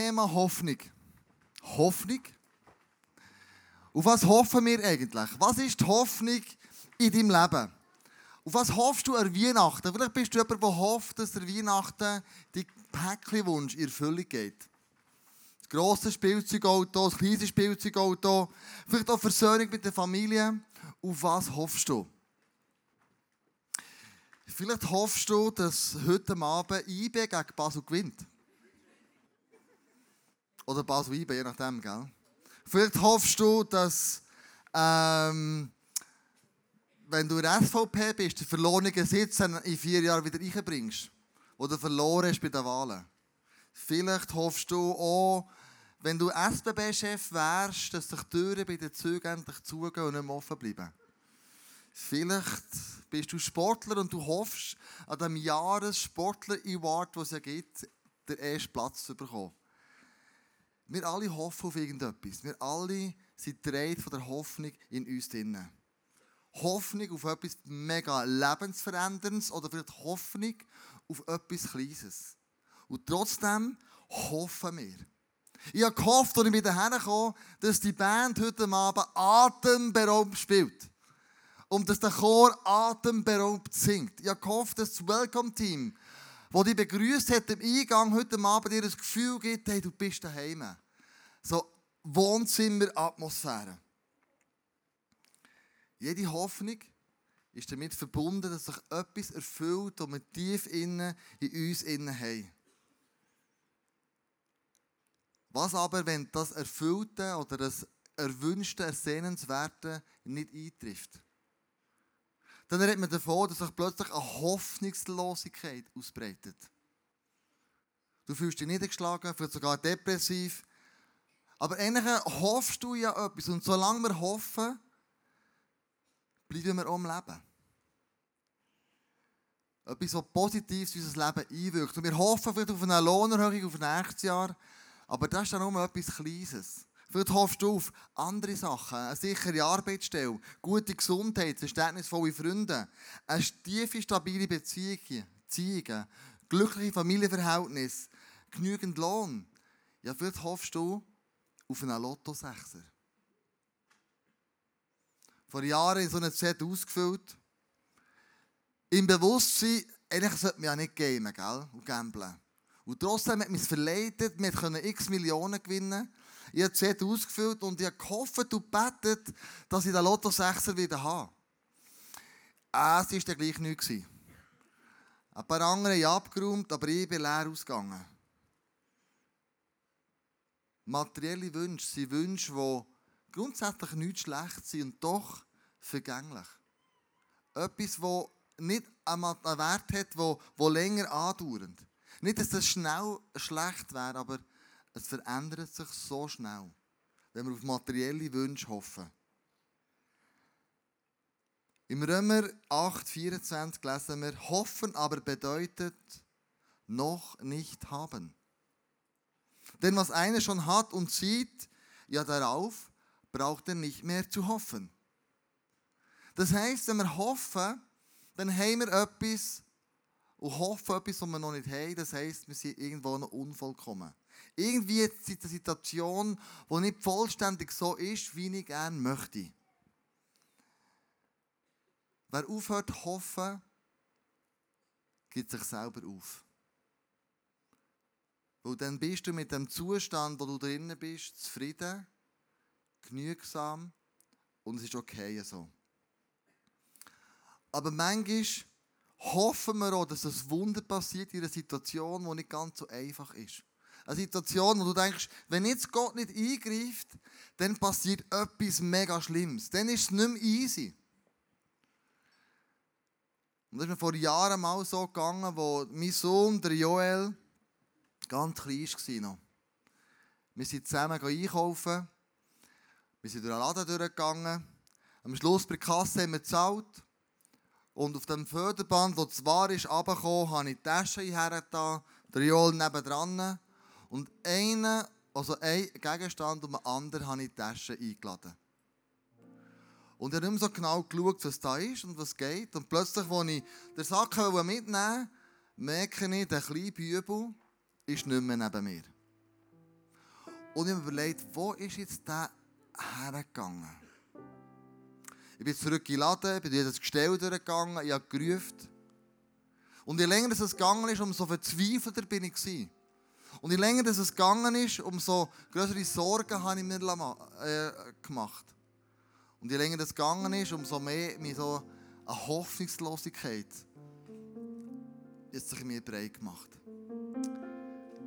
Thema Hoffnung. Hoffnung? Auf was hoffen wir eigentlich? Was ist die Hoffnung in deinem Leben? Auf was hoffst du an Weihnachten? Vielleicht bist du jemand, der hofft, dass der Weihnachten die Päckchenwunsch in Erfüllung geht. Das grosse Spielzeugauto, das kleine Spielzeugauto, vielleicht auch Versöhnung mit der Familie. Auf was hoffst du? Vielleicht hoffst du, dass heute Abend IB gegen Basel gewinnt. Oder Basel IB, je nachdem, gell? Vielleicht hoffst du, dass ähm, wenn du in der SVP bist, den verlorenen Sitz in vier Jahren wieder reinbringst, du verloren hast bei den Wahlen. Vielleicht hoffst du auch, wenn du SBB-Chef wärst, dass sich die Türen bei den Zügen endlich zugehen und nicht mehr offen bleiben. Vielleicht bist du Sportler und du hoffst, an dem Jahres-Sportler-Award, den es ja gibt, den ersten Platz zu bekommen. Wir alle hoffen auf irgendetwas. Wir alle sind dreht von der Hoffnung in uns drinnen. Hoffnung auf etwas mega lebensveränderndes oder vielleicht Hoffnung auf etwas Kleines. Und trotzdem hoffen wir. Ich habe gehofft, als ich wieder herkomme, dass die Band heute Abend atemberaubt spielt. Und dass der Chor atemberaubt singt. Ich habe gehofft, dass das Welcome-Team, das dich begrüßt hat im Eingang heute Abend, dir das Gefühl gibt, hey, du bist daheim. So Wohnzimmer-Atmosphäre. Jede Hoffnung ist damit verbunden, dass sich etwas erfüllt, das wir tief innen in uns innen haben. Was aber, wenn das Erfüllte oder das Erwünschte, Ersehnenswerte nicht eintrifft? Dann redet man davon, dass sich plötzlich eine Hoffnungslosigkeit ausbreitet. Du fühlst dich niedergeschlagen, vielleicht sogar depressiv. Aber eigentlich hoffst du ja etwas. Und solange wir hoffen, bleiben wir am Leben. Etwas, was positiv in unser Leben einwirkt. Und wir hoffen vielleicht auf eine Lohnerhöhung auf nächstes Jahr, aber das ist dann nur etwas Kleines. Vielleicht hoffst du auf andere Sachen, eine sichere Arbeitsstelle, gute Gesundheit, verständnisvolle Freunde, eine tiefe, stabile Beziehung, Beziehungen, glückliche Familienverhältnisse, genügend Lohn. Ja, vielleicht hoffst du auf einen Lotto-Sechser vor Jahren in so einer Set ausgefüllt. Im Bewusstsein, eigentlich sollte man ja nicht gamen gell? und gamblen. Und trotzdem hat mich verleitet, wir konnten x Millionen gewinnen. Ich habe die ausgefüllt und ich habe gehofft und gebetet, dass ich den Lotto 6er wieder habe. Ah, es war dann gleich nichts. Ein paar andere haben abgeräumt, aber ich bin leer ausgegangen. Materielle Wünsche sind Wünsche, die grundsätzlich nichts schlecht sind und doch vergänglich. Etwas, das nicht einen Wert hat, wo, länger andauernd. Nicht, dass das schnell schlecht wäre, aber es verändert sich so schnell, wenn wir auf materielle Wünsche hoffen. Im Römer 8,24 lesen wir, hoffen aber bedeutet noch nicht haben. Denn was einer schon hat und sieht, ja darauf braucht er nicht mehr zu hoffen. Das heisst, wenn wir hoffen, dann haben wir etwas und hoffen etwas, was wir noch nicht haben. Das heisst, wir sind irgendwo noch unvollkommen. Irgendwie ist es eine Situation, die nicht vollständig so ist, wie ich gerne möchte. Wer aufhört zu hoffen, gibt sich selber auf. Weil dann bist du mit dem Zustand, wo du drinnen bist, zufrieden genügsam und es ist okay so. Aber manchmal hoffen wir auch, dass ein Wunder passiert in einer Situation, die nicht ganz so einfach ist. Eine Situation, wo du denkst, wenn jetzt Gott nicht eingreift, dann passiert etwas mega Schlimmes. Dann ist es nicht mehr easy. Und das ist mir vor Jahren mal so gegangen, wo mein Sohn, der Joel, ganz klein war. Wir sind zusammen einkaufen wir sind durch den Laden durchgegangen. Am Schluss bei der Kasse haben wir gezahlt. Und auf dem Förderband, wo es war ist, habe ich die Tasche hergetan, der Joel nebendran. Und einen, also ein Gegenstand und einen anderen habe ich die Tasche eingeladen. Und ich habe nicht mehr so genau geschaut, was da ist und was geht. Und plötzlich, als ich den Sack mitnehmen wollte, merke ich, der kleine Bübel ist nicht mehr neben mir. Und ich habe mir überlegt, wo ist jetzt der hergegangen? Ich bin zurück in den Laden, bin durch das Gestell durchgegangen, ich habe gerufen. Und je länger es gegangen ist, umso verzweifelter bin ich. Und je länger es gegangen ist, umso größere Sorgen habe ich mir äh, gemacht. Und je länger es gegangen ist, umso mehr mir so eine Hoffnungslosigkeit jetzt sich in mir breit gemacht.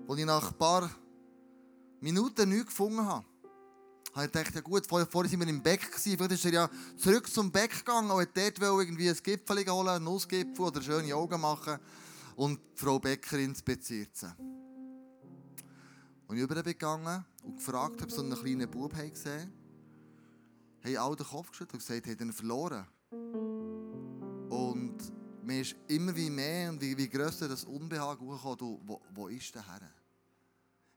Als ich nach ein paar Minuten nichts gefunden habe, habe ich gedacht, ja gut, vorher, vorher sind wir im Beck vielleicht ist er ja zurück zum Beck gegangen und wollte dort irgendwie ein Gipfel holen, einen Nussgipfel oder schöne Augen machen und Frau Bäckerin spaziert. Und ich bin gegangen und gefragt, ob so einen kleinen Bub gesehen haben alle den Kopf geschüttelt und gesagt, hat er verloren. Und mir ist immer wie mehr und wie, wie grösser das Unbehagen hochgekommen, du, wo, wo ist der Herr?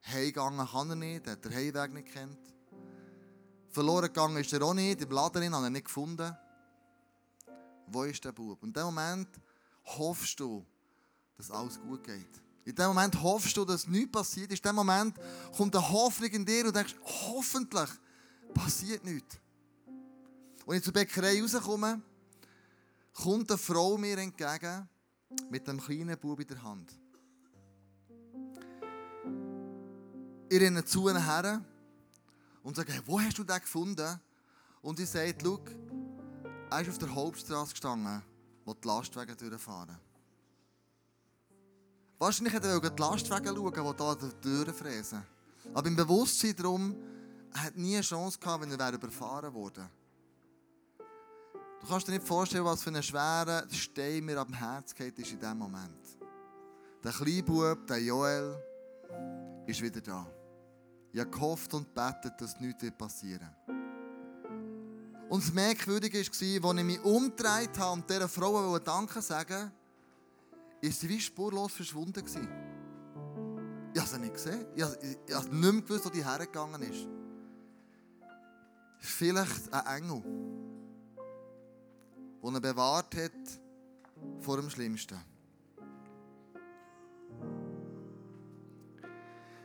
Heimgegangen kann er nicht, er hat den Heimweg nicht kennt. Verloren gegangen ist er auch nicht, im Laden hat er nicht gefunden. Wo ist der Bub? Und in dem Moment hoffst du, dass alles gut geht. In dem Moment hoffst du, dass nichts passiert. In dem Moment kommt eine Hoffnung in dir und denkst, hoffentlich passiert nichts. Als ich zur Bäckerei rauskomme, kommt eine Frau mir entgegen mit einem kleinen Bub in der Hand. Ich renne zu ihnen her und sage, hey, wo hast du den gefunden? Und sie sagt, schau, er ist auf der Hauptstraße gestanden, wo die Lastwagen durchfahren. Wahrscheinlich hätte er die Lastwagen schauen, die hier die Türen fräsen. Aber im Bewusstsein darum, er hat nie eine Chance gehabt, wenn er überfahren wurde. Du kannst dir nicht vorstellen, was für ein schwerer Stein mir am Herz geht ist in diesem Moment. Der Kleinbub, der Joel, ist wieder da. Ich habe gehofft und betet, dass nichts passieren wird. Und das Merkwürdige war, als ich mich umgedreht habe und dieser Frau Danke sagen ist sie wie spurlos verschwunden. Ich habe sie nicht gesehen. Ich habe, nicht mehr gewusst, wo die hergegangen ist. Vielleicht ein Engel die er bewahrt hat vor dem Schlimmsten.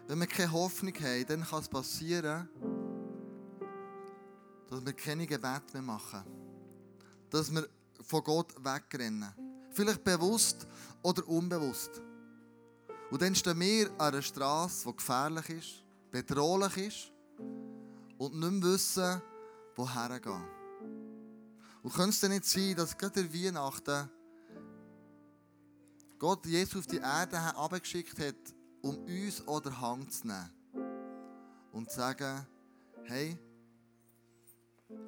Wenn wir keine Hoffnung haben, dann kann es passieren, dass wir keine Gebete mehr machen. Dass wir von Gott wegrennen. Vielleicht bewusst oder unbewusst. Und dann stehen wir an einer Straße, die gefährlich ist, bedrohlich ist und nicht mehr wissen, woher gehen. Und könnte es denn nicht sein, dass gerade der Weihnachten Gott Jesus auf die Erde abgeschickt hat, um uns an der Hand zu nehmen und zu sagen, hey,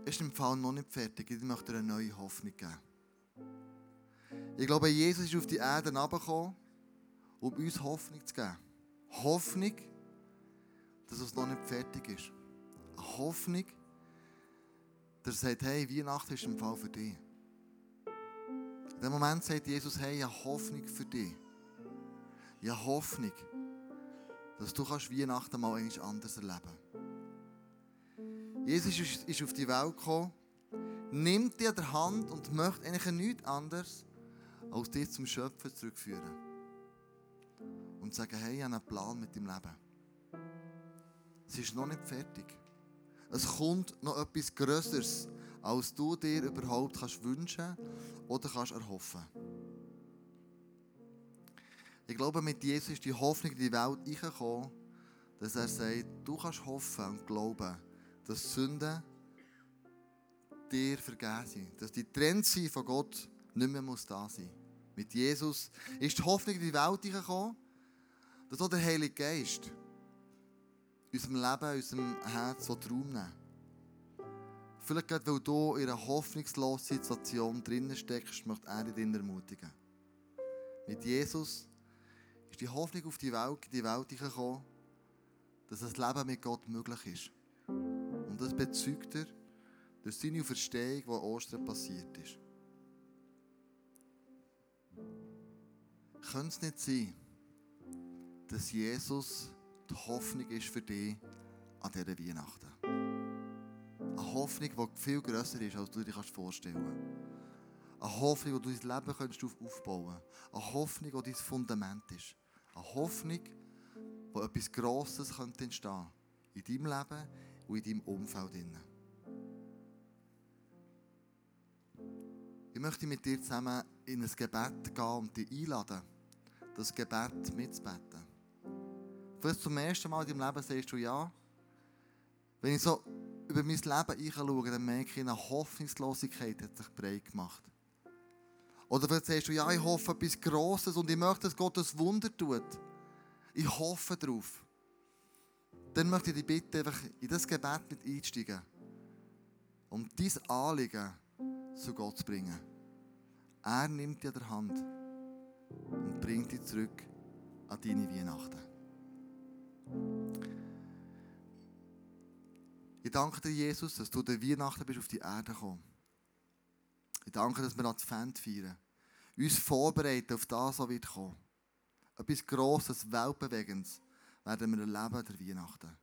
ist im Fall noch nicht fertig, ich möchte dir eine neue Hoffnung geben. Ich glaube, Jesus ist auf die Erde herabgekommen, um uns Hoffnung zu geben. Hoffnung, dass es noch nicht fertig ist. Eine Hoffnung, der sagt, hey, Weihnachten ist im Fall für dich. In dem Moment sagt Jesus, hey, ich habe Hoffnung für dich. Ich habe Hoffnung, dass du kannst Weihnachten mal etwas anders erleben Jesus ist auf die Welt gekommen, nimmt an der Hand und möchte eigentlich nichts anderes, als dich zum Schöpfer zurückführen. Und sagen, hey, ich habe einen Plan mit deinem Leben. Es ist noch nicht fertig. Es kommt noch etwas Größeres, als du dir überhaupt kannst wünschen oder kannst erhoffen. Ich glaube, mit Jesus ist die Hoffnung in die Welt eingekommen, dass er sagt, du kannst hoffen und glauben, dass Sünden dir vergeben sind. Dass die Trennung von Gott nicht mehr muss da sein Mit Jesus ist die Hoffnung in die Welt eingekommen, dass auch der Heilige Geist unserem Leben, unserem Herz Raum nehmen Vielleicht gerade, weil du in einer hoffnungslosen Situation drinnen steckst, möchte er dich ermutigen. Mit Jesus ist die Hoffnung auf die Welt, in die Welt gekommen, dass das Leben mit Gott möglich ist. Und das bezeugt er durch seine Verstehung, die Ostern passiert ist. Könnte es nicht sein, dass Jesus die Hoffnung ist für dich an dieser Weihnachten. Eine Hoffnung, die viel grösser ist, als du dir vorstellen kannst. Eine Hoffnung, die du dein Leben kannst aufbauen kannst. Eine Hoffnung, die dein Fundament ist. Eine Hoffnung, wo etwas Grosses könnte entstehen In deinem Leben und in deinem Umfeld. Ich möchte mit dir zusammen in ein Gebet gehen und dich einladen, das Gebet mitzubeten. Vielleicht zum ersten Mal in deinem Leben sagst du ja. Wenn ich so über mein Leben schaue, dann merke ich, eine Hoffnungslosigkeit hat sich breit gemacht. Oder vielleicht sagst du, ja, ich hoffe etwas Grosses und ich möchte, dass Gott ein Wunder tut. Ich hoffe darauf. Dann möchte ich dich bitten, einfach in das Gebet mit einsteigen. Um dein Anliegen zu Gott zu bringen. Er nimmt an der Hand und bringt dich zurück an deine Weihnachten. Ich danke dir, Jesus, dass du der Weihnachten bist auf die Erde gekommen. Ich danke, dass wir Advent feiern. Uns vorbereiten auf das, was wird kommen. Etwas Grosses, Weltbewegendes werden wir erleben der Weihnachten.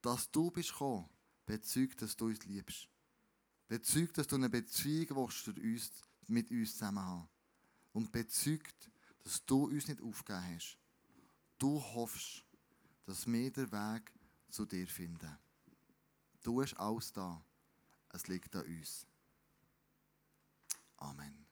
Dass du bist gekommen, bezeugt, dass du uns liebst. Bezeugt, dass du eine Beziehung willst, mit uns zusammen haben. Und bezeugt, dass du uns nicht aufgegeben hast. Du hoffst, dass wir den Weg zu dir finden. Du hast alles da. Es liegt an uns. Amen.